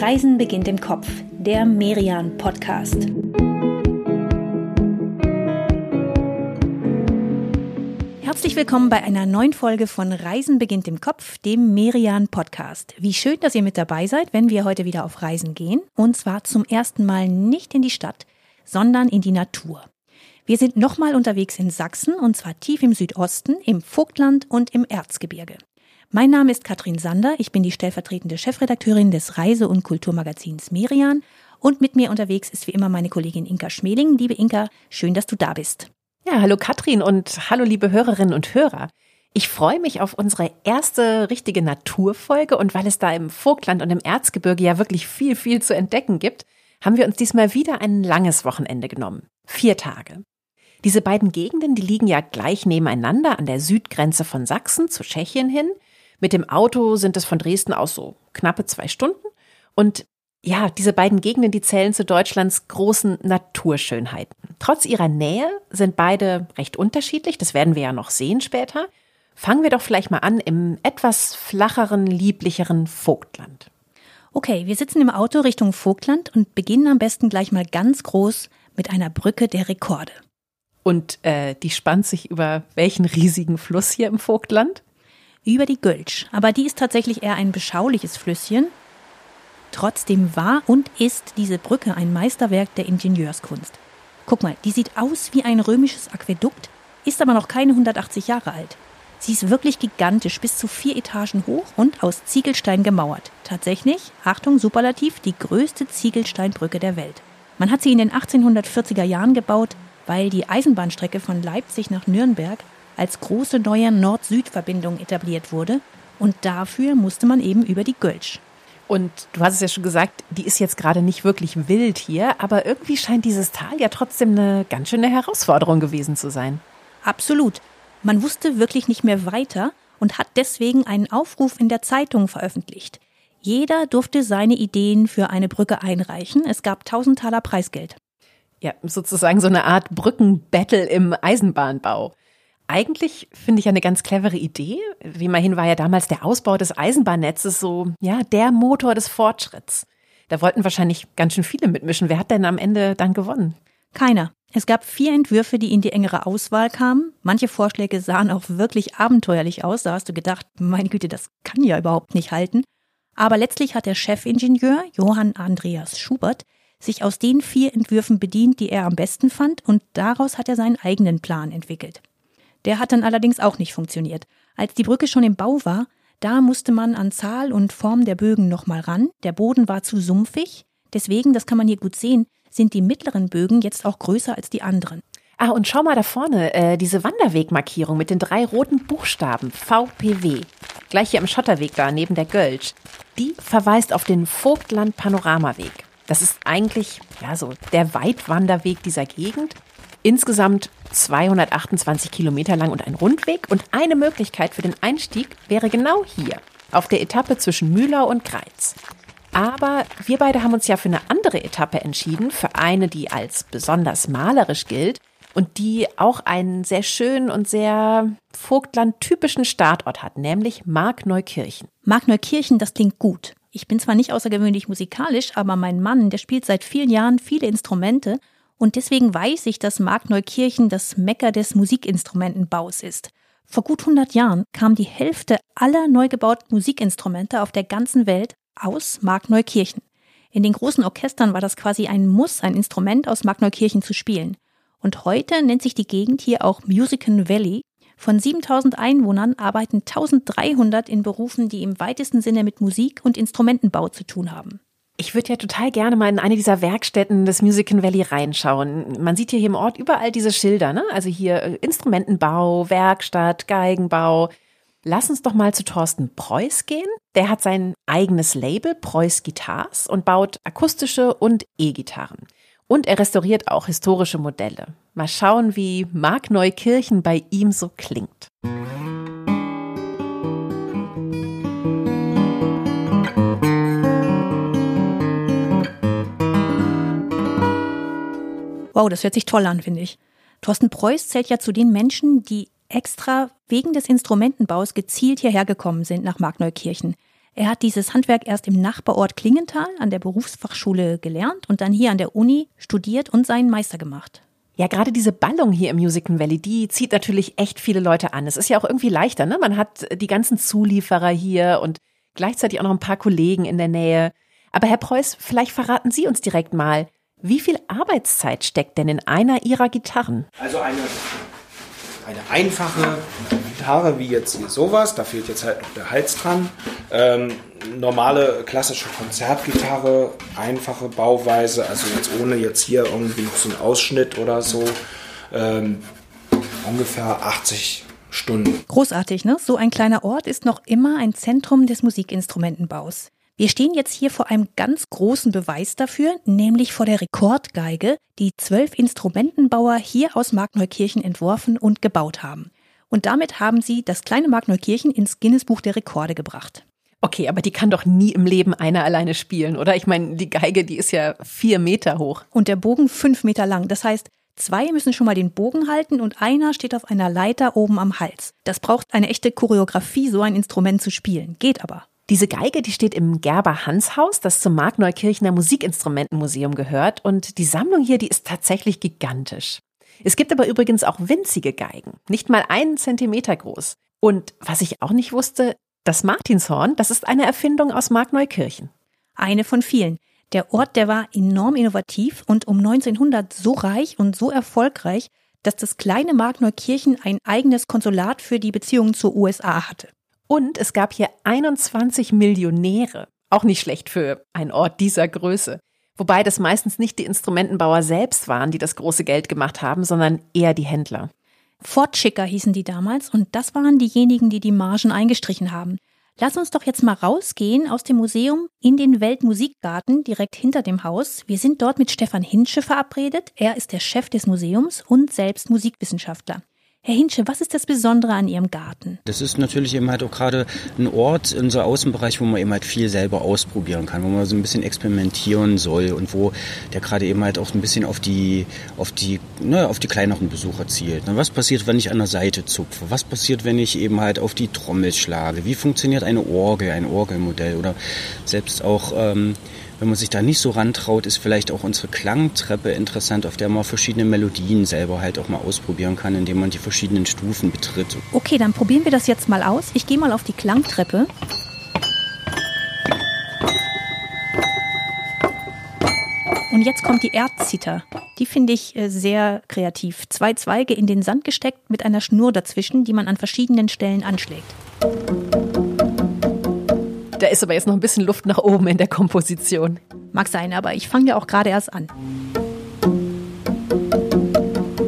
Reisen beginnt im Kopf, der Merian Podcast. Herzlich willkommen bei einer neuen Folge von Reisen beginnt im Kopf, dem Merian Podcast. Wie schön, dass ihr mit dabei seid, wenn wir heute wieder auf Reisen gehen. Und zwar zum ersten Mal nicht in die Stadt, sondern in die Natur. Wir sind nochmal unterwegs in Sachsen und zwar tief im Südosten, im Vogtland und im Erzgebirge. Mein Name ist Katrin Sander, ich bin die stellvertretende Chefredakteurin des Reise- und Kulturmagazins Merian und mit mir unterwegs ist wie immer meine Kollegin Inka Schmeling. Liebe Inka, schön, dass du da bist. Ja, hallo Katrin und hallo liebe Hörerinnen und Hörer. Ich freue mich auf unsere erste richtige Naturfolge und weil es da im Vogtland und im Erzgebirge ja wirklich viel, viel zu entdecken gibt, haben wir uns diesmal wieder ein langes Wochenende genommen. Vier Tage. Diese beiden Gegenden, die liegen ja gleich nebeneinander an der Südgrenze von Sachsen zu Tschechien hin. Mit dem Auto sind es von Dresden aus so knappe zwei Stunden. Und ja, diese beiden Gegenden, die zählen zu Deutschlands großen Naturschönheiten. Trotz ihrer Nähe sind beide recht unterschiedlich, das werden wir ja noch sehen später. Fangen wir doch vielleicht mal an im etwas flacheren, lieblicheren Vogtland. Okay, wir sitzen im Auto Richtung Vogtland und beginnen am besten gleich mal ganz groß mit einer Brücke der Rekorde. Und äh, die spannt sich über welchen riesigen Fluss hier im Vogtland? Über die Gölsch. Aber die ist tatsächlich eher ein beschauliches Flüsschen. Trotzdem war und ist diese Brücke ein Meisterwerk der Ingenieurskunst. Guck mal, die sieht aus wie ein römisches Aquädukt, ist aber noch keine 180 Jahre alt. Sie ist wirklich gigantisch, bis zu vier Etagen hoch und aus Ziegelstein gemauert. Tatsächlich, Achtung, Superlativ, die größte Ziegelsteinbrücke der Welt. Man hat sie in den 1840er Jahren gebaut, weil die Eisenbahnstrecke von Leipzig nach Nürnberg als große neue Nord-Süd-Verbindung etabliert wurde und dafür musste man eben über die Gölsch. Und du hast es ja schon gesagt, die ist jetzt gerade nicht wirklich wild hier, aber irgendwie scheint dieses Tal ja trotzdem eine ganz schöne Herausforderung gewesen zu sein. Absolut. Man wusste wirklich nicht mehr weiter und hat deswegen einen Aufruf in der Zeitung veröffentlicht. Jeder durfte seine Ideen für eine Brücke einreichen. Es gab 1000 Taler Preisgeld. Ja, sozusagen so eine Art Brückenbattle im Eisenbahnbau. Eigentlich finde ich eine ganz clevere Idee. Wie immerhin war ja damals der Ausbau des Eisenbahnnetzes so, ja, der Motor des Fortschritts. Da wollten wahrscheinlich ganz schön viele mitmischen. Wer hat denn am Ende dann gewonnen? Keiner. Es gab vier Entwürfe, die in die engere Auswahl kamen. Manche Vorschläge sahen auch wirklich abenteuerlich aus. Da hast du gedacht, meine Güte, das kann ja überhaupt nicht halten. Aber letztlich hat der Chefingenieur Johann Andreas Schubert sich aus den vier Entwürfen bedient, die er am besten fand, und daraus hat er seinen eigenen Plan entwickelt. Der hat dann allerdings auch nicht funktioniert. Als die Brücke schon im Bau war, da musste man an Zahl und Form der Bögen nochmal ran. Der Boden war zu sumpfig. Deswegen, das kann man hier gut sehen, sind die mittleren Bögen jetzt auch größer als die anderen. Ah, und schau mal da vorne, äh, diese Wanderwegmarkierung mit den drei roten Buchstaben VPW. Gleich hier am Schotterweg da, neben der Gölsch. Die verweist auf den Vogtland Panoramaweg. Das ist eigentlich, ja, so der Weitwanderweg dieser Gegend. Insgesamt 228 Kilometer lang und ein Rundweg. Und eine Möglichkeit für den Einstieg wäre genau hier, auf der Etappe zwischen Mühlau und Greiz. Aber wir beide haben uns ja für eine andere Etappe entschieden, für eine, die als besonders malerisch gilt und die auch einen sehr schönen und sehr Vogtland-typischen Startort hat, nämlich Markneukirchen. Markneukirchen, das klingt gut. Ich bin zwar nicht außergewöhnlich musikalisch, aber mein Mann, der spielt seit vielen Jahren viele Instrumente und deswegen weiß ich, dass Markneukirchen das Mecker des Musikinstrumentenbaus ist. Vor gut 100 Jahren kam die Hälfte aller neu gebauten Musikinstrumente auf der ganzen Welt aus Markneukirchen. In den großen Orchestern war das quasi ein Muss, ein Instrument aus Markneukirchen zu spielen. Und heute nennt sich die Gegend hier auch Musican Valley. Von 7000 Einwohnern arbeiten 1300 in Berufen, die im weitesten Sinne mit Musik und Instrumentenbau zu tun haben. Ich würde ja total gerne mal in eine dieser Werkstätten des Music Valley reinschauen. Man sieht hier im Ort überall diese Schilder, ne? Also hier äh, Instrumentenbau, Werkstatt, Geigenbau. Lass uns doch mal zu Thorsten Preuß gehen. Der hat sein eigenes Label Preuß Guitars und baut akustische und E-Gitarren. Und er restauriert auch historische Modelle. Mal schauen, wie Markneukirchen bei ihm so klingt. Wow, das hört sich toll an, finde ich. Thorsten Preuß zählt ja zu den Menschen, die extra wegen des Instrumentenbaus gezielt hierher gekommen sind nach Markneukirchen. Er hat dieses Handwerk erst im Nachbarort Klingenthal an der Berufsfachschule gelernt und dann hier an der Uni studiert und seinen Meister gemacht. Ja, gerade diese Ballung hier im Music Valley, die zieht natürlich echt viele Leute an. Es ist ja auch irgendwie leichter, ne? Man hat die ganzen Zulieferer hier und gleichzeitig auch noch ein paar Kollegen in der Nähe. Aber Herr Preuß, vielleicht verraten Sie uns direkt mal, wie viel Arbeitszeit steckt denn in einer Ihrer Gitarren? Also eine, eine einfache Gitarre wie jetzt hier sowas, da fehlt jetzt halt noch der Hals dran. Ähm, normale klassische Konzertgitarre, einfache Bauweise, also jetzt ohne jetzt hier irgendwie so einen Ausschnitt oder so. Ähm, ungefähr 80 Stunden. Großartig, ne? So ein kleiner Ort ist noch immer ein Zentrum des Musikinstrumentenbaus. Wir stehen jetzt hier vor einem ganz großen Beweis dafür, nämlich vor der Rekordgeige, die zwölf Instrumentenbauer hier aus Markneukirchen entworfen und gebaut haben. Und damit haben sie das kleine Markneukirchen ins Guinness-Buch der Rekorde gebracht. Okay, aber die kann doch nie im Leben einer alleine spielen, oder? Ich meine, die Geige, die ist ja vier Meter hoch. Und der Bogen fünf Meter lang. Das heißt, zwei müssen schon mal den Bogen halten und einer steht auf einer Leiter oben am Hals. Das braucht eine echte Choreografie, so ein Instrument zu spielen. Geht aber. Diese Geige, die steht im Gerber Hans Haus, das zum Markneukirchener Musikinstrumentenmuseum gehört. Und die Sammlung hier, die ist tatsächlich gigantisch. Es gibt aber übrigens auch winzige Geigen, nicht mal einen Zentimeter groß. Und was ich auch nicht wusste, das Martinshorn, das ist eine Erfindung aus Markneukirchen. Eine von vielen. Der Ort, der war enorm innovativ und um 1900 so reich und so erfolgreich, dass das kleine Markneukirchen ein eigenes Konsulat für die Beziehungen zur USA hatte. Und es gab hier 21 Millionäre. Auch nicht schlecht für einen Ort dieser Größe. Wobei das meistens nicht die Instrumentenbauer selbst waren, die das große Geld gemacht haben, sondern eher die Händler. Fortschicker hießen die damals und das waren diejenigen, die die Margen eingestrichen haben. Lass uns doch jetzt mal rausgehen aus dem Museum in den Weltmusikgarten direkt hinter dem Haus. Wir sind dort mit Stefan Hinsche verabredet. Er ist der Chef des Museums und selbst Musikwissenschaftler. Herr Hinsche, was ist das Besondere an Ihrem Garten? Das ist natürlich eben halt auch gerade ein Ort, unser Außenbereich, wo man eben halt viel selber ausprobieren kann, wo man so ein bisschen experimentieren soll und wo der gerade eben halt auch ein bisschen auf die, auf die, ne, auf die kleineren Besucher zielt. Was passiert, wenn ich an der Seite zupfe? Was passiert, wenn ich eben halt auf die Trommel schlage? Wie funktioniert eine Orgel, ein Orgelmodell oder selbst auch, ähm, wenn man sich da nicht so rantraut, ist vielleicht auch unsere Klangtreppe interessant, auf der man verschiedene Melodien selber halt auch mal ausprobieren kann, indem man die verschiedenen Stufen betritt. Okay, dann probieren wir das jetzt mal aus. Ich gehe mal auf die Klangtreppe. Und jetzt kommt die Erdzither. Die finde ich äh, sehr kreativ. Zwei Zweige in den Sand gesteckt mit einer Schnur dazwischen, die man an verschiedenen Stellen anschlägt. Da ist aber jetzt noch ein bisschen Luft nach oben in der Komposition. Mag sein, aber ich fange ja auch gerade erst an.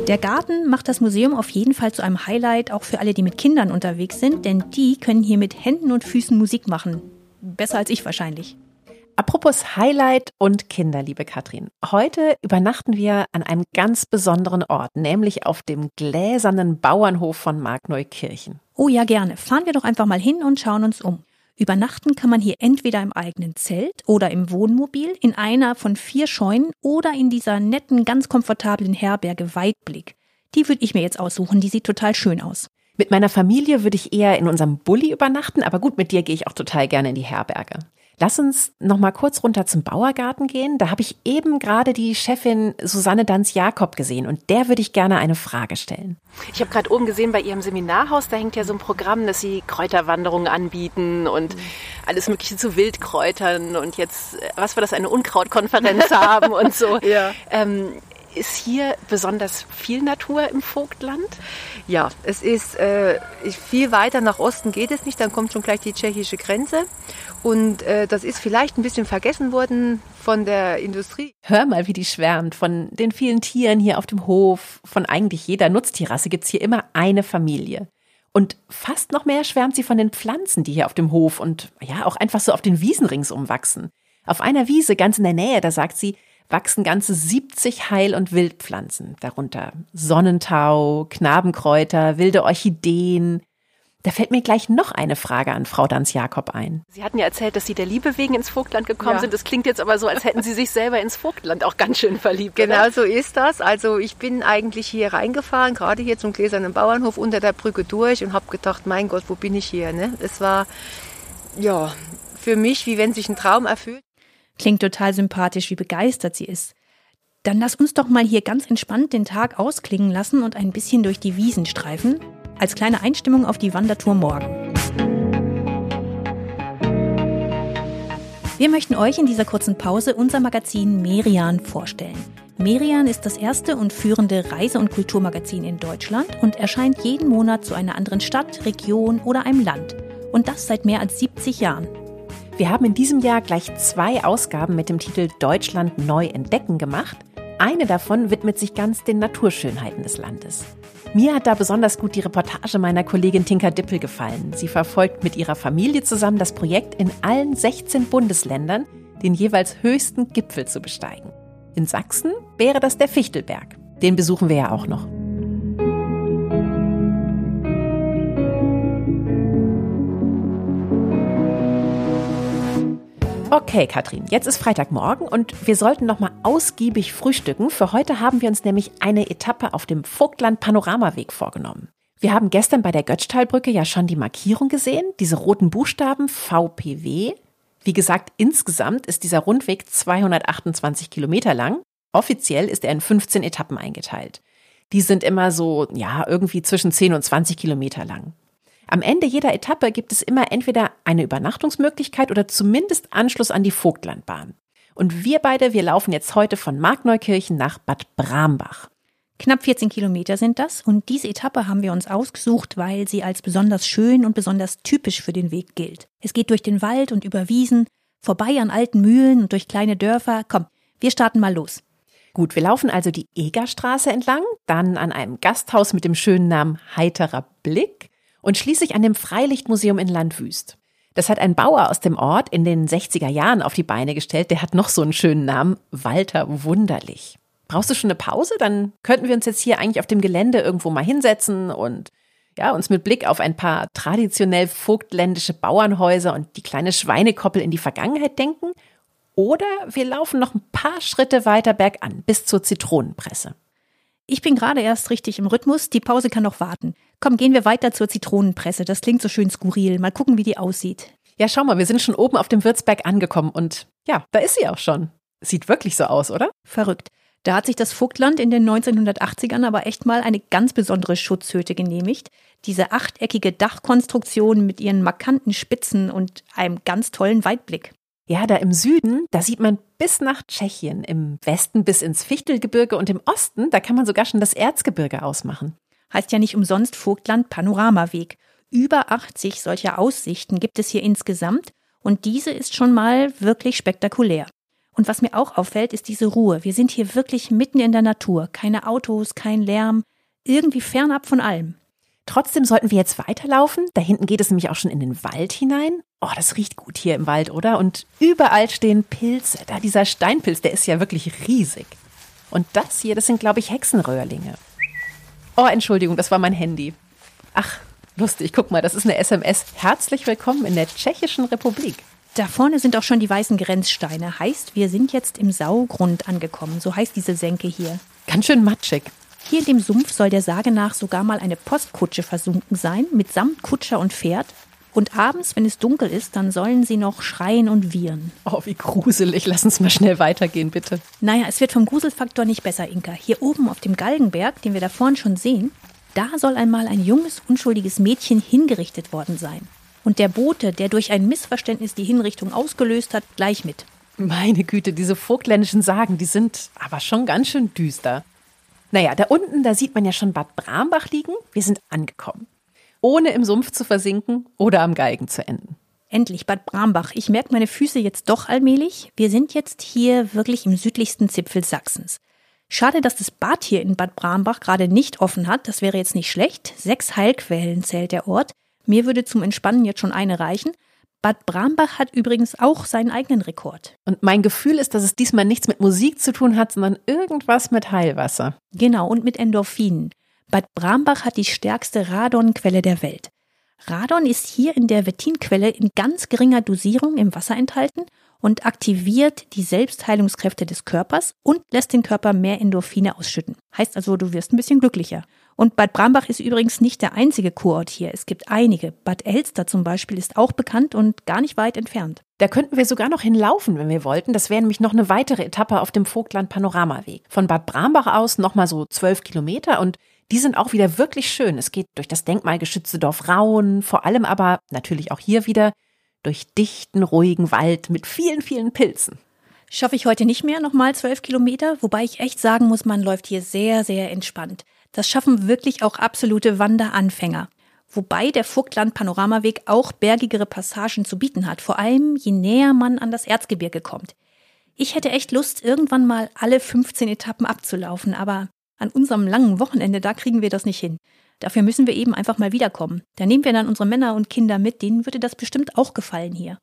Der Garten macht das Museum auf jeden Fall zu einem Highlight, auch für alle, die mit Kindern unterwegs sind, denn die können hier mit Händen und Füßen Musik machen. Besser als ich wahrscheinlich. Apropos Highlight und Kinder, liebe Katrin. Heute übernachten wir an einem ganz besonderen Ort, nämlich auf dem gläsernen Bauernhof von Markneukirchen. Oh ja, gerne. Fahren wir doch einfach mal hin und schauen uns um. Übernachten kann man hier entweder im eigenen Zelt oder im Wohnmobil, in einer von vier Scheunen oder in dieser netten, ganz komfortablen Herberge Weitblick. Die würde ich mir jetzt aussuchen, die sieht total schön aus. Mit meiner Familie würde ich eher in unserem Bulli übernachten, aber gut, mit dir gehe ich auch total gerne in die Herberge. Lass uns noch mal kurz runter zum Bauergarten gehen. Da habe ich eben gerade die Chefin Susanne Danz-Jakob gesehen und der würde ich gerne eine Frage stellen. Ich habe gerade oben gesehen bei Ihrem Seminarhaus, da hängt ja so ein Programm, dass Sie Kräuterwanderungen anbieten und alles Mögliche zu Wildkräutern und jetzt, was war das, eine Unkrautkonferenz haben und so. Ja. Ähm, ist hier besonders viel Natur im Vogtland? Ja, es ist äh, viel weiter nach Osten geht es nicht, dann kommt schon gleich die tschechische Grenze. Und äh, das ist vielleicht ein bisschen vergessen worden von der Industrie. Hör mal, wie die schwärmt. Von den vielen Tieren hier auf dem Hof, von eigentlich jeder Nutztierrasse gibt's hier immer eine Familie. Und fast noch mehr schwärmt sie von den Pflanzen, die hier auf dem Hof und ja auch einfach so auf den Wiesen ringsum wachsen. Auf einer Wiese ganz in der Nähe, da sagt sie, wachsen ganze 70 Heil- und Wildpflanzen, darunter Sonnentau, Knabenkräuter, wilde Orchideen, da fällt mir gleich noch eine Frage an Frau Danz-Jakob ein. Sie hatten ja erzählt, dass Sie der Liebe wegen ins Vogtland gekommen ja. sind. Das klingt jetzt aber so, als hätten Sie sich selber ins Vogtland auch ganz schön verliebt. Genau oder? so ist das. Also ich bin eigentlich hier reingefahren, gerade hier zum gläsernen Bauernhof unter der Brücke durch und habe gedacht, mein Gott, wo bin ich hier? Ne? Es war ja für mich, wie wenn sich ein Traum erfüllt. Klingt total sympathisch, wie begeistert sie ist. Dann lass uns doch mal hier ganz entspannt den Tag ausklingen lassen und ein bisschen durch die Wiesen streifen, als kleine Einstimmung auf die Wandertour morgen. Wir möchten euch in dieser kurzen Pause unser Magazin Merian vorstellen. Merian ist das erste und führende Reise- und Kulturmagazin in Deutschland und erscheint jeden Monat zu einer anderen Stadt, Region oder einem Land. Und das seit mehr als 70 Jahren. Wir haben in diesem Jahr gleich zwei Ausgaben mit dem Titel Deutschland neu entdecken gemacht. Eine davon widmet sich ganz den Naturschönheiten des Landes. Mir hat da besonders gut die Reportage meiner Kollegin Tinka Dippel gefallen. Sie verfolgt mit ihrer Familie zusammen das Projekt in allen 16 Bundesländern, den jeweils höchsten Gipfel zu besteigen. In Sachsen wäre das der Fichtelberg. Den besuchen wir ja auch noch. Okay, Katrin, jetzt ist Freitagmorgen und wir sollten noch mal ausgiebig frühstücken. Für heute haben wir uns nämlich eine Etappe auf dem Vogtland Panoramaweg vorgenommen. Wir haben gestern bei der Götztalbrücke ja schon die Markierung gesehen, diese roten Buchstaben VPW. Wie gesagt, insgesamt ist dieser Rundweg 228 Kilometer lang. Offiziell ist er in 15 Etappen eingeteilt. Die sind immer so, ja, irgendwie zwischen 10 und 20 Kilometer lang. Am Ende jeder Etappe gibt es immer entweder eine Übernachtungsmöglichkeit oder zumindest Anschluss an die Vogtlandbahn. Und wir beide, wir laufen jetzt heute von Markneukirchen nach Bad Brambach. Knapp 14 Kilometer sind das und diese Etappe haben wir uns ausgesucht, weil sie als besonders schön und besonders typisch für den Weg gilt. Es geht durch den Wald und über Wiesen, vorbei an alten Mühlen und durch kleine Dörfer. Komm, wir starten mal los. Gut, wir laufen also die Egerstraße entlang, dann an einem Gasthaus mit dem schönen Namen Heiterer Blick und schließlich an dem Freilichtmuseum in Landwüst. Das hat ein Bauer aus dem Ort in den 60er Jahren auf die Beine gestellt. Der hat noch so einen schönen Namen, Walter Wunderlich. Brauchst du schon eine Pause? Dann könnten wir uns jetzt hier eigentlich auf dem Gelände irgendwo mal hinsetzen und ja, uns mit Blick auf ein paar traditionell vogtländische Bauernhäuser und die kleine Schweinekoppel in die Vergangenheit denken. Oder wir laufen noch ein paar Schritte weiter bergan bis zur Zitronenpresse. Ich bin gerade erst richtig im Rhythmus, die Pause kann noch warten. Komm, gehen wir weiter zur Zitronenpresse. Das klingt so schön skurril. Mal gucken, wie die aussieht. Ja, schau mal, wir sind schon oben auf dem Würzberg angekommen und ja, da ist sie auch schon. Sieht wirklich so aus, oder? Verrückt. Da hat sich das Vogtland in den 1980ern aber echt mal eine ganz besondere Schutzhütte genehmigt. Diese achteckige Dachkonstruktion mit ihren markanten Spitzen und einem ganz tollen Weitblick. Ja, da im Süden, da sieht man bis nach Tschechien, im Westen bis ins Fichtelgebirge und im Osten, da kann man sogar schon das Erzgebirge ausmachen. Heißt ja nicht umsonst Vogtland Panoramaweg. Über 80 solcher Aussichten gibt es hier insgesamt und diese ist schon mal wirklich spektakulär. Und was mir auch auffällt, ist diese Ruhe. Wir sind hier wirklich mitten in der Natur. Keine Autos, kein Lärm, irgendwie fernab von allem. Trotzdem sollten wir jetzt weiterlaufen. Da hinten geht es nämlich auch schon in den Wald hinein. Oh, das riecht gut hier im Wald, oder? Und überall stehen Pilze. Da dieser Steinpilz, der ist ja wirklich riesig. Und das hier, das sind, glaube ich, Hexenröhrlinge. Oh, Entschuldigung, das war mein Handy. Ach, lustig, guck mal, das ist eine SMS. Herzlich willkommen in der Tschechischen Republik. Da vorne sind auch schon die weißen Grenzsteine. Heißt, wir sind jetzt im Saugrund angekommen. So heißt diese Senke hier. Ganz schön matschig. Hier in dem Sumpf soll der Sage nach sogar mal eine Postkutsche versunken sein, mitsamt Kutscher und Pferd. Und abends, wenn es dunkel ist, dann sollen sie noch schreien und wiehern. Oh, wie gruselig. Lass uns mal schnell weitergehen, bitte. Naja, es wird vom Gruselfaktor nicht besser, Inka. Hier oben auf dem Galgenberg, den wir da vorne schon sehen, da soll einmal ein junges, unschuldiges Mädchen hingerichtet worden sein. Und der Bote, der durch ein Missverständnis die Hinrichtung ausgelöst hat, gleich mit. Meine Güte, diese vogtländischen Sagen, die sind aber schon ganz schön düster. Naja, da unten, da sieht man ja schon Bad Brambach liegen. Wir sind angekommen. Ohne im Sumpf zu versinken oder am Galgen zu enden. Endlich Bad Brambach. Ich merke meine Füße jetzt doch allmählich. Wir sind jetzt hier wirklich im südlichsten Zipfel Sachsens. Schade, dass das Bad hier in Bad Brambach gerade nicht offen hat. Das wäre jetzt nicht schlecht. Sechs Heilquellen zählt der Ort. Mir würde zum Entspannen jetzt schon eine reichen. Bad Brambach hat übrigens auch seinen eigenen Rekord. Und mein Gefühl ist, dass es diesmal nichts mit Musik zu tun hat, sondern irgendwas mit Heilwasser. Genau, und mit Endorphinen. Bad Brambach hat die stärkste Radonquelle der Welt. Radon ist hier in der Wettinquelle in ganz geringer Dosierung im Wasser enthalten und aktiviert die Selbstheilungskräfte des Körpers und lässt den Körper mehr Endorphine ausschütten. Heißt also, du wirst ein bisschen glücklicher. Und Bad Brambach ist übrigens nicht der einzige Kurort hier. Es gibt einige. Bad Elster zum Beispiel ist auch bekannt und gar nicht weit entfernt. Da könnten wir sogar noch hinlaufen, wenn wir wollten. Das wäre nämlich noch eine weitere Etappe auf dem Vogtland Panoramaweg. Von Bad Brambach aus nochmal so zwölf Kilometer und die sind auch wieder wirklich schön. Es geht durch das denkmalgeschützte Dorf Rauen, vor allem aber natürlich auch hier wieder durch dichten, ruhigen Wald mit vielen, vielen Pilzen. Schaffe ich heute nicht mehr, nochmal zwölf Kilometer, wobei ich echt sagen muss, man läuft hier sehr, sehr entspannt. Das schaffen wirklich auch absolute Wanderanfänger. Wobei der Vogtland-Panoramaweg auch bergigere Passagen zu bieten hat, vor allem je näher man an das Erzgebirge kommt. Ich hätte echt Lust, irgendwann mal alle 15 Etappen abzulaufen, aber an unserem langen Wochenende, da kriegen wir das nicht hin. Dafür müssen wir eben einfach mal wiederkommen. Da nehmen wir dann unsere Männer und Kinder mit, denen würde das bestimmt auch gefallen hier.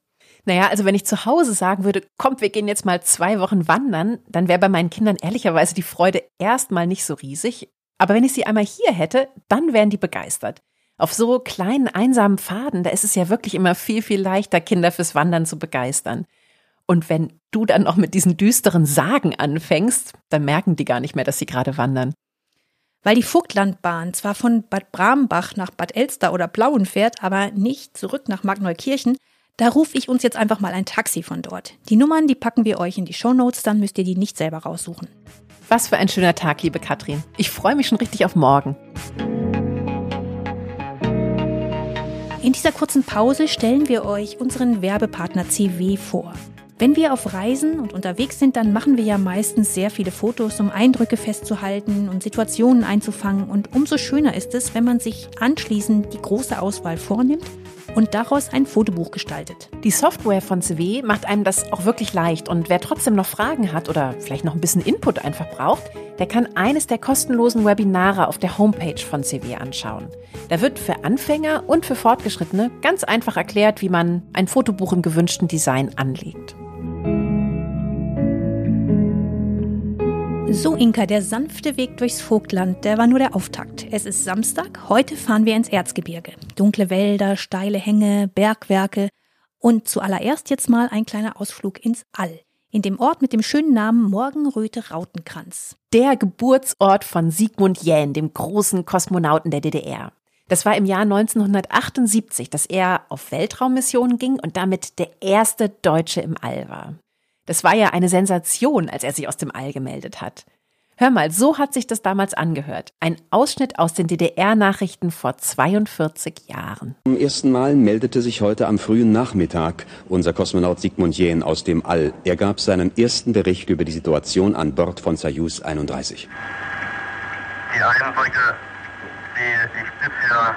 Naja, also wenn ich zu Hause sagen würde, kommt, wir gehen jetzt mal zwei Wochen wandern, dann wäre bei meinen Kindern ehrlicherweise die Freude erstmal nicht so riesig. Aber wenn ich sie einmal hier hätte, dann wären die begeistert. Auf so kleinen, einsamen Pfaden, da ist es ja wirklich immer viel, viel leichter, Kinder fürs Wandern zu begeistern. Und wenn du dann auch mit diesen düsteren Sagen anfängst, dann merken die gar nicht mehr, dass sie gerade wandern. Weil die Vogtlandbahn zwar von Bad Brambach nach Bad Elster oder Plauen fährt, aber nicht zurück nach Markneukirchen, da rufe ich uns jetzt einfach mal ein Taxi von dort. Die Nummern, die packen wir euch in die Shownotes, dann müsst ihr die nicht selber raussuchen. Was für ein schöner Tag, liebe Katrin. Ich freue mich schon richtig auf morgen. In dieser kurzen Pause stellen wir euch unseren Werbepartner CW vor. Wenn wir auf Reisen und unterwegs sind, dann machen wir ja meistens sehr viele Fotos, um Eindrücke festzuhalten und Situationen einzufangen. Und umso schöner ist es, wenn man sich anschließend die große Auswahl vornimmt und daraus ein Fotobuch gestaltet. Die Software von CW macht einem das auch wirklich leicht und wer trotzdem noch Fragen hat oder vielleicht noch ein bisschen Input einfach braucht, der kann eines der kostenlosen Webinare auf der Homepage von CW anschauen. Da wird für Anfänger und für Fortgeschrittene ganz einfach erklärt, wie man ein Fotobuch im gewünschten Design anlegt. So, Inka, der sanfte Weg durchs Vogtland, der war nur der Auftakt. Es ist Samstag, heute fahren wir ins Erzgebirge. Dunkle Wälder, steile Hänge, Bergwerke und zuallererst jetzt mal ein kleiner Ausflug ins All. In dem Ort mit dem schönen Namen Morgenröte Rautenkranz. Der Geburtsort von Sigmund Jähn, dem großen Kosmonauten der DDR. Das war im Jahr 1978, dass er auf Weltraummissionen ging und damit der erste Deutsche im All war. Das war ja eine Sensation, als er sich aus dem All gemeldet hat. Hör mal, so hat sich das damals angehört. Ein Ausschnitt aus den DDR-Nachrichten vor 42 Jahren. Zum ersten Mal meldete sich heute am frühen Nachmittag unser Kosmonaut Sigmund Jähn aus dem All. Er gab seinen ersten Bericht über die Situation an Bord von Soyuz 31. Die Eindrücke, die ich bisher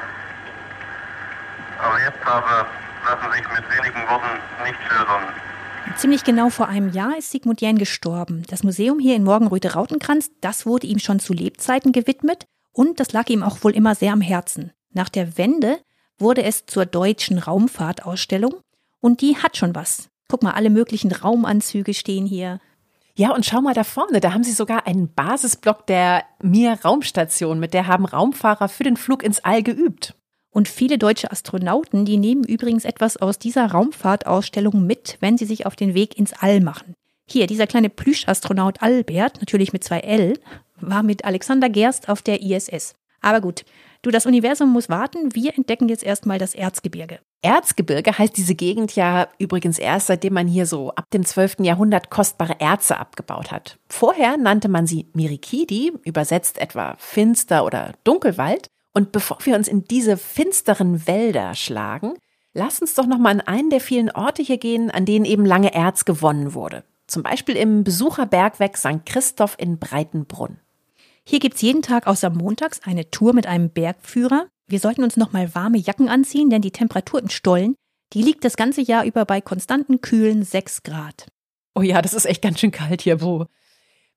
erlebt habe, lassen sich mit wenigen Worten nicht schildern. Ziemlich genau vor einem Jahr ist Sigmund Jähn gestorben. Das Museum hier in Morgenröte-Rautenkranz, das wurde ihm schon zu Lebzeiten gewidmet und das lag ihm auch wohl immer sehr am Herzen. Nach der Wende wurde es zur deutschen Raumfahrtausstellung und die hat schon was. Guck mal, alle möglichen Raumanzüge stehen hier. Ja, und schau mal da vorne, da haben sie sogar einen Basisblock der Mir Raumstation, mit der haben Raumfahrer für den Flug ins All geübt. Und viele deutsche Astronauten, die nehmen übrigens etwas aus dieser Raumfahrtausstellung mit, wenn sie sich auf den Weg ins All machen. Hier, dieser kleine Plüschastronaut Albert, natürlich mit zwei L, war mit Alexander Gerst auf der ISS. Aber gut, du, das Universum muss warten. Wir entdecken jetzt erstmal das Erzgebirge. Erzgebirge heißt diese Gegend ja übrigens erst, seitdem man hier so ab dem 12. Jahrhundert kostbare Erze abgebaut hat. Vorher nannte man sie Mirikidi, übersetzt etwa finster oder Dunkelwald. Und bevor wir uns in diese finsteren Wälder schlagen, lass uns doch noch mal an einen der vielen Orte hier gehen, an denen eben lange Erz gewonnen wurde. Zum Beispiel im Besucherbergwerk St. Christoph in Breitenbrunn. Hier gibt's jeden Tag außer montags eine Tour mit einem Bergführer. Wir sollten uns noch mal warme Jacken anziehen, denn die Temperatur im Stollen, die liegt das ganze Jahr über bei konstanten kühlen 6 Grad. Oh ja, das ist echt ganz schön kalt hier, Bo.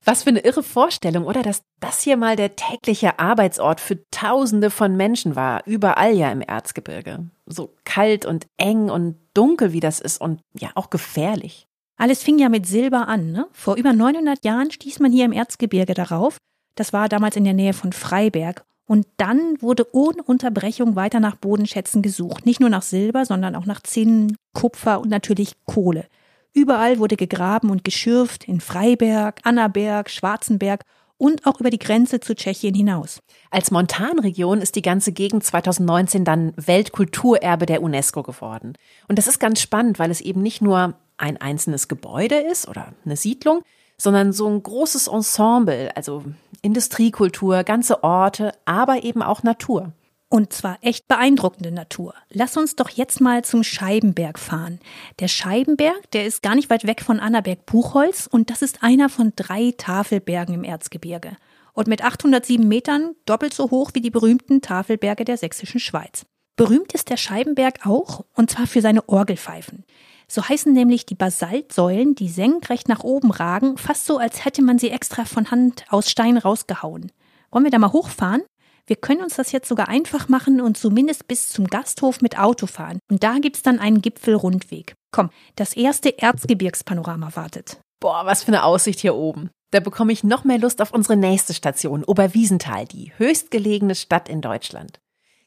Was für eine irre Vorstellung, oder? Dass das hier mal der tägliche Arbeitsort für Tausende von Menschen war, überall ja im Erzgebirge. So kalt und eng und dunkel wie das ist und ja auch gefährlich. Alles fing ja mit Silber an. Ne? Vor über 900 Jahren stieß man hier im Erzgebirge darauf. Das war damals in der Nähe von Freiberg. Und dann wurde ohne Unterbrechung weiter nach Bodenschätzen gesucht. Nicht nur nach Silber, sondern auch nach Zinn, Kupfer und natürlich Kohle. Überall wurde gegraben und geschürft, in Freiberg, Annaberg, Schwarzenberg und auch über die Grenze zu Tschechien hinaus. Als Montanregion ist die ganze Gegend 2019 dann Weltkulturerbe der UNESCO geworden. Und das ist ganz spannend, weil es eben nicht nur ein einzelnes Gebäude ist oder eine Siedlung, sondern so ein großes Ensemble, also Industriekultur, ganze Orte, aber eben auch Natur. Und zwar echt beeindruckende Natur. Lass uns doch jetzt mal zum Scheibenberg fahren. Der Scheibenberg, der ist gar nicht weit weg von Annaberg-Buchholz und das ist einer von drei Tafelbergen im Erzgebirge. Und mit 807 Metern doppelt so hoch wie die berühmten Tafelberge der sächsischen Schweiz. Berühmt ist der Scheibenberg auch, und zwar für seine Orgelpfeifen. So heißen nämlich die Basaltsäulen, die senkrecht nach oben ragen, fast so, als hätte man sie extra von Hand aus Stein rausgehauen. Wollen wir da mal hochfahren? Wir können uns das jetzt sogar einfach machen und zumindest bis zum Gasthof mit Auto fahren. Und da gibt's dann einen Gipfelrundweg. Komm, das erste Erzgebirgspanorama wartet. Boah, was für eine Aussicht hier oben. Da bekomme ich noch mehr Lust auf unsere nächste Station, Oberwiesenthal, die höchstgelegene Stadt in Deutschland.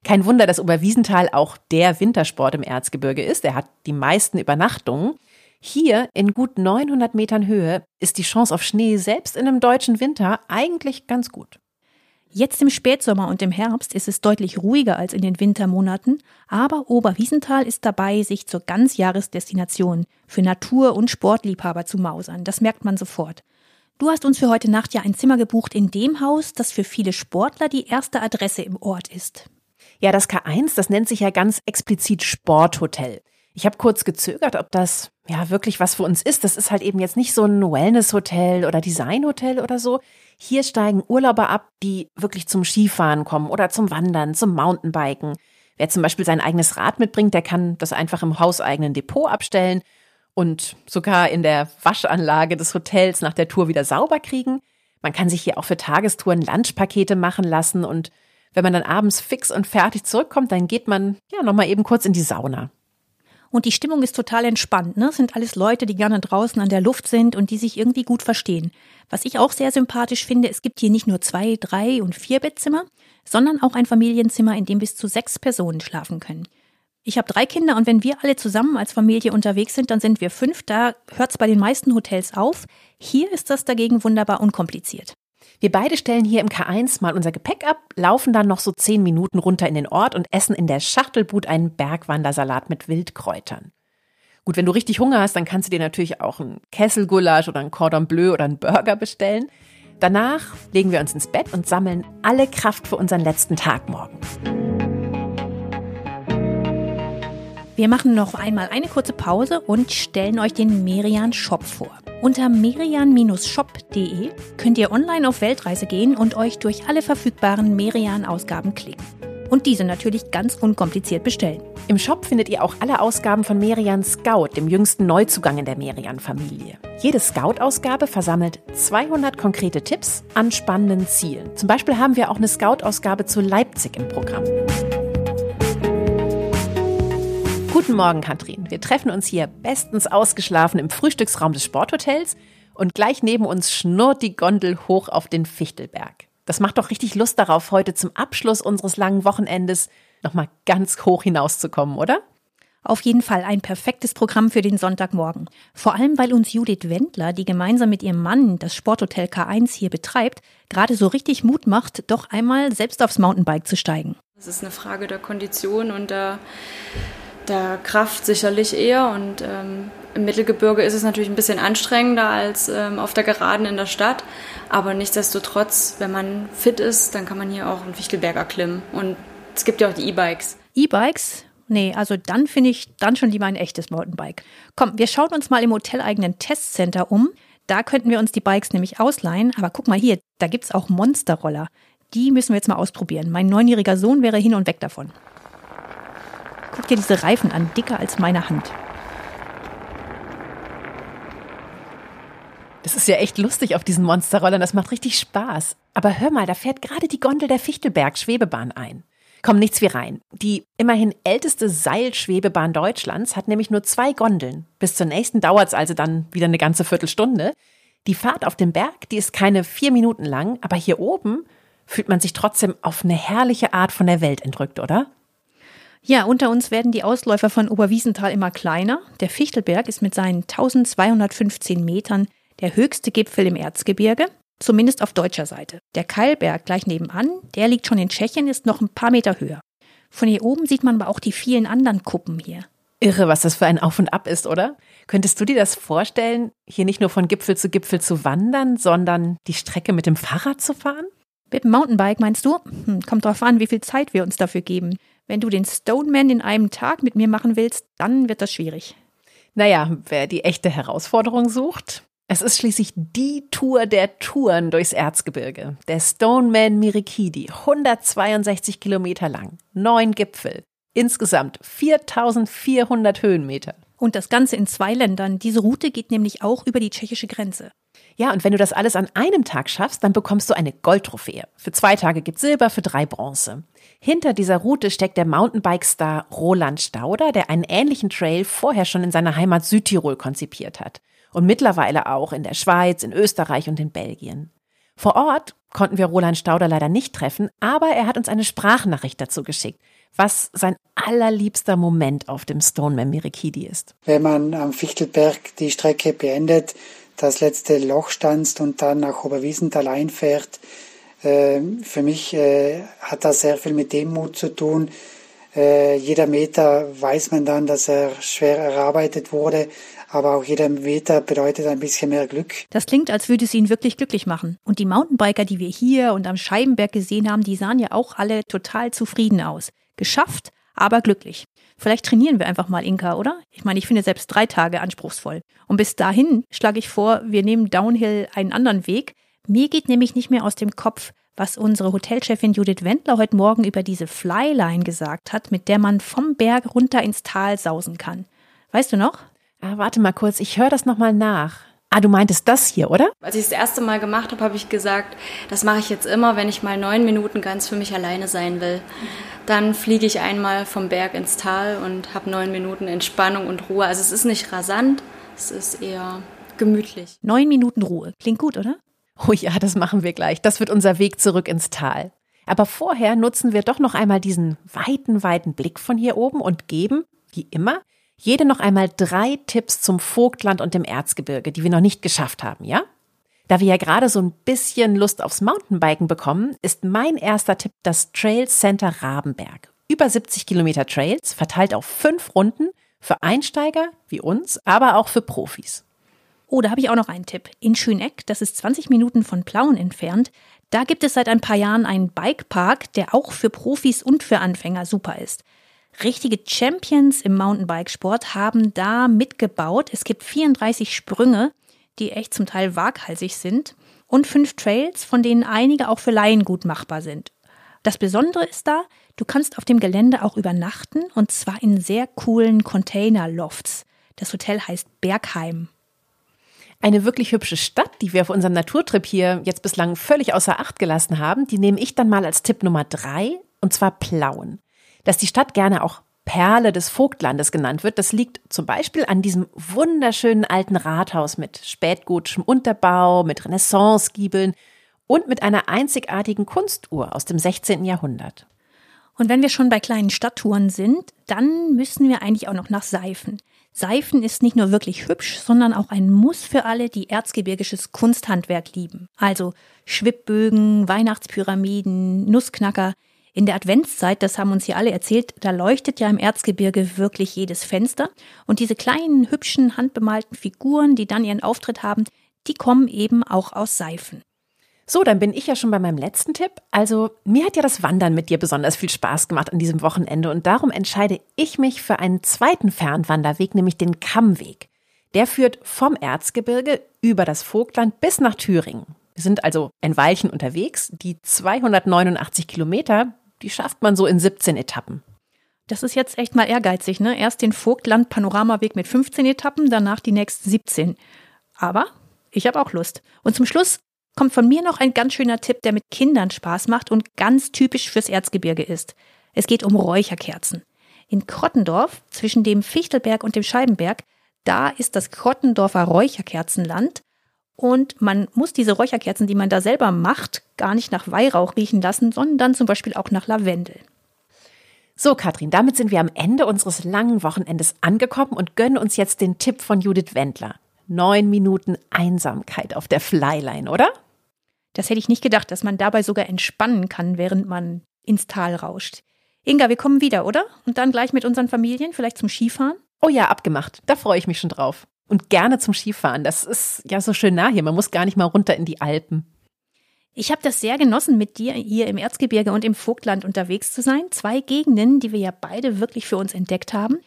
Kein Wunder, dass Oberwiesenthal auch der Wintersport im Erzgebirge ist. Er hat die meisten Übernachtungen. Hier in gut 900 Metern Höhe ist die Chance auf Schnee selbst in einem deutschen Winter eigentlich ganz gut. Jetzt im Spätsommer und im Herbst ist es deutlich ruhiger als in den Wintermonaten, aber Oberwiesenthal ist dabei, sich zur Ganzjahresdestination für Natur- und Sportliebhaber zu mausern. Das merkt man sofort. Du hast uns für heute Nacht ja ein Zimmer gebucht in dem Haus, das für viele Sportler die erste Adresse im Ort ist. Ja, das K1, das nennt sich ja ganz explizit Sporthotel. Ich habe kurz gezögert, ob das ja wirklich was für uns ist. Das ist halt eben jetzt nicht so ein Wellness-Hotel oder Design-Hotel oder so. Hier steigen Urlauber ab, die wirklich zum Skifahren kommen oder zum Wandern, zum Mountainbiken. Wer zum Beispiel sein eigenes Rad mitbringt, der kann das einfach im hauseigenen Depot abstellen und sogar in der Waschanlage des Hotels nach der Tour wieder sauber kriegen. Man kann sich hier auch für Tagestouren Lunchpakete machen lassen und wenn man dann abends fix und fertig zurückkommt, dann geht man ja nochmal eben kurz in die Sauna. Und die Stimmung ist total entspannt. Ne? Das sind alles Leute, die gerne draußen an der Luft sind und die sich irgendwie gut verstehen. Was ich auch sehr sympathisch finde, es gibt hier nicht nur zwei, drei und vier Bettzimmer, sondern auch ein Familienzimmer, in dem bis zu sechs Personen schlafen können. Ich habe drei Kinder und wenn wir alle zusammen als Familie unterwegs sind, dann sind wir fünf. Da hört es bei den meisten Hotels auf. Hier ist das dagegen wunderbar unkompliziert. Wir beide stellen hier im K1 mal unser Gepäck ab, laufen dann noch so zehn Minuten runter in den Ort und essen in der Schachtelbut einen Bergwandersalat mit Wildkräutern. Gut, wenn du richtig Hunger hast, dann kannst du dir natürlich auch einen Kesselgulasch oder einen Cordon Bleu oder einen Burger bestellen. Danach legen wir uns ins Bett und sammeln alle Kraft für unseren letzten Tag morgen. Wir machen noch einmal eine kurze Pause und stellen euch den Merian Shop vor. Unter merian-shop.de könnt ihr online auf Weltreise gehen und euch durch alle verfügbaren Merian-Ausgaben klicken. Und diese natürlich ganz unkompliziert bestellen. Im Shop findet ihr auch alle Ausgaben von Merian Scout, dem jüngsten Neuzugang in der Merian-Familie. Jede Scout-Ausgabe versammelt 200 konkrete Tipps an spannenden Zielen. Zum Beispiel haben wir auch eine Scout-Ausgabe zu Leipzig im Programm. Guten Morgen, Katrin. Wir treffen uns hier bestens ausgeschlafen im Frühstücksraum des Sporthotels und gleich neben uns schnurrt die Gondel hoch auf den Fichtelberg. Das macht doch richtig Lust darauf, heute zum Abschluss unseres langen Wochenendes nochmal ganz hoch hinauszukommen, oder? Auf jeden Fall ein perfektes Programm für den Sonntagmorgen. Vor allem, weil uns Judith Wendler, die gemeinsam mit ihrem Mann das Sporthotel K1 hier betreibt, gerade so richtig Mut macht, doch einmal selbst aufs Mountainbike zu steigen. Es ist eine Frage der Kondition und der der Kraft sicherlich eher. Und ähm, im Mittelgebirge ist es natürlich ein bisschen anstrengender als ähm, auf der Geraden in der Stadt. Aber nichtsdestotrotz, wenn man fit ist, dann kann man hier auch einen Fichtelberg erklimmen. Und es gibt ja auch die E-Bikes. E-Bikes? Nee, also dann finde ich dann schon lieber ein echtes Mountainbike. Komm, wir schauen uns mal im hoteleigenen Testcenter um. Da könnten wir uns die Bikes nämlich ausleihen. Aber guck mal hier, da gibt es auch Monsterroller. Die müssen wir jetzt mal ausprobieren. Mein neunjähriger Sohn wäre hin und weg davon. Guck dir diese Reifen an, dicker als meine Hand. Das ist ja echt lustig auf diesen Monsterrollern, das macht richtig Spaß. Aber hör mal, da fährt gerade die Gondel der Fichtelberg Schwebebahn ein. Komm, nichts wie rein. Die immerhin älteste Seilschwebebahn Deutschlands hat nämlich nur zwei Gondeln. Bis zur nächsten dauert es also dann wieder eine ganze Viertelstunde. Die Fahrt auf dem Berg, die ist keine vier Minuten lang, aber hier oben fühlt man sich trotzdem auf eine herrliche Art von der Welt entrückt, oder? Ja, unter uns werden die Ausläufer von Oberwiesenthal immer kleiner. Der Fichtelberg ist mit seinen 1215 Metern der höchste Gipfel im Erzgebirge, zumindest auf deutscher Seite. Der Keilberg gleich nebenan, der liegt schon in Tschechien, ist noch ein paar Meter höher. Von hier oben sieht man aber auch die vielen anderen Kuppen hier. Irre, was das für ein Auf und Ab ist, oder? Könntest du dir das vorstellen, hier nicht nur von Gipfel zu Gipfel zu wandern, sondern die Strecke mit dem Fahrrad zu fahren? Mit dem Mountainbike meinst du? Hm, kommt drauf an, wie viel Zeit wir uns dafür geben. Wenn du den Stoneman in einem Tag mit mir machen willst, dann wird das schwierig. Naja, wer die echte Herausforderung sucht, es ist schließlich die Tour der Touren durchs Erzgebirge. Der Stoneman Mirikidi, 162 Kilometer lang, neun Gipfel, insgesamt 4400 Höhenmeter. Und das Ganze in zwei Ländern. Diese Route geht nämlich auch über die tschechische Grenze. Ja, und wenn du das alles an einem Tag schaffst, dann bekommst du eine Goldtrophäe. Für zwei Tage gibt Silber, für drei Bronze. Hinter dieser Route steckt der Mountainbike-Star Roland Stauder, der einen ähnlichen Trail vorher schon in seiner Heimat Südtirol konzipiert hat. Und mittlerweile auch in der Schweiz, in Österreich und in Belgien. Vor Ort konnten wir Roland Stauder leider nicht treffen, aber er hat uns eine Sprachnachricht dazu geschickt, was sein allerliebster Moment auf dem Stoneman Mirikidi ist. Wenn man am Fichtelberg die Strecke beendet, das letzte Loch stanzt und dann nach Oberwiesenthal einfährt. Äh, für mich äh, hat das sehr viel mit Demut zu tun. Äh, jeder Meter weiß man dann, dass er schwer erarbeitet wurde, aber auch jeder Meter bedeutet ein bisschen mehr Glück. Das klingt, als würde es ihn wirklich glücklich machen. Und die Mountainbiker, die wir hier und am Scheibenberg gesehen haben, die sahen ja auch alle total zufrieden aus. Geschafft, aber glücklich. Vielleicht trainieren wir einfach mal Inka, oder? Ich meine, ich finde selbst drei Tage anspruchsvoll. Und bis dahin schlage ich vor, wir nehmen Downhill einen anderen Weg. Mir geht nämlich nicht mehr aus dem Kopf, was unsere Hotelchefin Judith Wendler heute Morgen über diese Flyline gesagt hat, mit der man vom Berg runter ins Tal sausen kann. Weißt du noch? Ah, warte mal kurz, ich höre das nochmal nach. Ah, du meintest das hier, oder? Als ich das erste Mal gemacht habe, habe ich gesagt, das mache ich jetzt immer, wenn ich mal neun Minuten ganz für mich alleine sein will. Dann fliege ich einmal vom Berg ins Tal und habe neun Minuten Entspannung und Ruhe. Also es ist nicht rasant, es ist eher gemütlich. Neun Minuten Ruhe. Klingt gut, oder? Oh ja, das machen wir gleich. Das wird unser Weg zurück ins Tal. Aber vorher nutzen wir doch noch einmal diesen weiten, weiten Blick von hier oben und geben, wie immer, jede noch einmal drei Tipps zum Vogtland und dem Erzgebirge, die wir noch nicht geschafft haben, ja? Da wir ja gerade so ein bisschen Lust aufs Mountainbiken bekommen, ist mein erster Tipp das Trail Center Rabenberg. Über 70 Kilometer Trails, verteilt auf fünf Runden, für Einsteiger wie uns, aber auch für Profis. Oh, da habe ich auch noch einen Tipp. In Schöneck, das ist 20 Minuten von Plauen entfernt, da gibt es seit ein paar Jahren einen Bikepark, der auch für Profis und für Anfänger super ist. Richtige Champions im Mountainbikesport haben da mitgebaut. Es gibt 34 Sprünge die echt zum Teil waghalsig sind, und fünf Trails, von denen einige auch für Laien gut machbar sind. Das Besondere ist da, du kannst auf dem Gelände auch übernachten und zwar in sehr coolen Container-Lofts. Das Hotel heißt Bergheim. Eine wirklich hübsche Stadt, die wir auf unserem Naturtrip hier jetzt bislang völlig außer Acht gelassen haben, die nehme ich dann mal als Tipp Nummer drei, und zwar Plauen. Dass die Stadt gerne auch Perle des Vogtlandes genannt wird. Das liegt zum Beispiel an diesem wunderschönen alten Rathaus mit spätgotischem Unterbau, mit Renaissance-Giebeln und mit einer einzigartigen Kunstuhr aus dem 16. Jahrhundert. Und wenn wir schon bei kleinen Stadttouren sind, dann müssen wir eigentlich auch noch nach Seifen. Seifen ist nicht nur wirklich hübsch, sondern auch ein Muss für alle, die erzgebirgisches Kunsthandwerk lieben. Also Schwibbögen, Weihnachtspyramiden, Nussknacker. In der Adventszeit, das haben uns hier alle erzählt, da leuchtet ja im Erzgebirge wirklich jedes Fenster. Und diese kleinen, hübschen, handbemalten Figuren, die dann ihren Auftritt haben, die kommen eben auch aus Seifen. So, dann bin ich ja schon bei meinem letzten Tipp. Also, mir hat ja das Wandern mit dir besonders viel Spaß gemacht an diesem Wochenende und darum entscheide ich mich für einen zweiten Fernwanderweg, nämlich den Kammweg. Der führt vom Erzgebirge über das Vogtland bis nach Thüringen. Wir sind also ein Weilchen unterwegs. Die 289 Kilometer, die schafft man so in 17 Etappen. Das ist jetzt echt mal ehrgeizig, ne? Erst den Vogtland-Panoramaweg mit 15 Etappen, danach die nächsten 17. Aber ich habe auch Lust. Und zum Schluss kommt von mir noch ein ganz schöner Tipp, der mit Kindern Spaß macht und ganz typisch fürs Erzgebirge ist. Es geht um Räucherkerzen. In Krottendorf, zwischen dem Fichtelberg und dem Scheibenberg, da ist das Krottendorfer Räucherkerzenland und man muss diese Räucherkerzen, die man da selber macht, gar nicht nach Weihrauch riechen lassen, sondern zum Beispiel auch nach Lavendel. So, Katrin, damit sind wir am Ende unseres langen Wochenendes angekommen und gönnen uns jetzt den Tipp von Judith Wendler. Neun Minuten Einsamkeit auf der Flyline, oder? Das hätte ich nicht gedacht, dass man dabei sogar entspannen kann, während man ins Tal rauscht. Inga, wir kommen wieder, oder? Und dann gleich mit unseren Familien, vielleicht zum Skifahren? Oh ja, abgemacht. Da freue ich mich schon drauf. Und gerne zum Skifahren. Das ist ja so schön nah hier. Man muss gar nicht mal runter in die Alpen. Ich habe das sehr genossen, mit dir hier im Erzgebirge und im Vogtland unterwegs zu sein. Zwei Gegenden, die wir ja beide wirklich für uns entdeckt haben.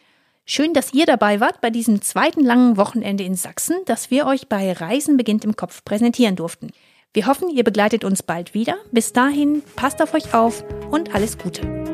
Schön, dass ihr dabei wart bei diesem zweiten langen Wochenende in Sachsen, das wir euch bei Reisen beginnt im Kopf präsentieren durften. Wir hoffen, ihr begleitet uns bald wieder. Bis dahin, passt auf euch auf und alles Gute.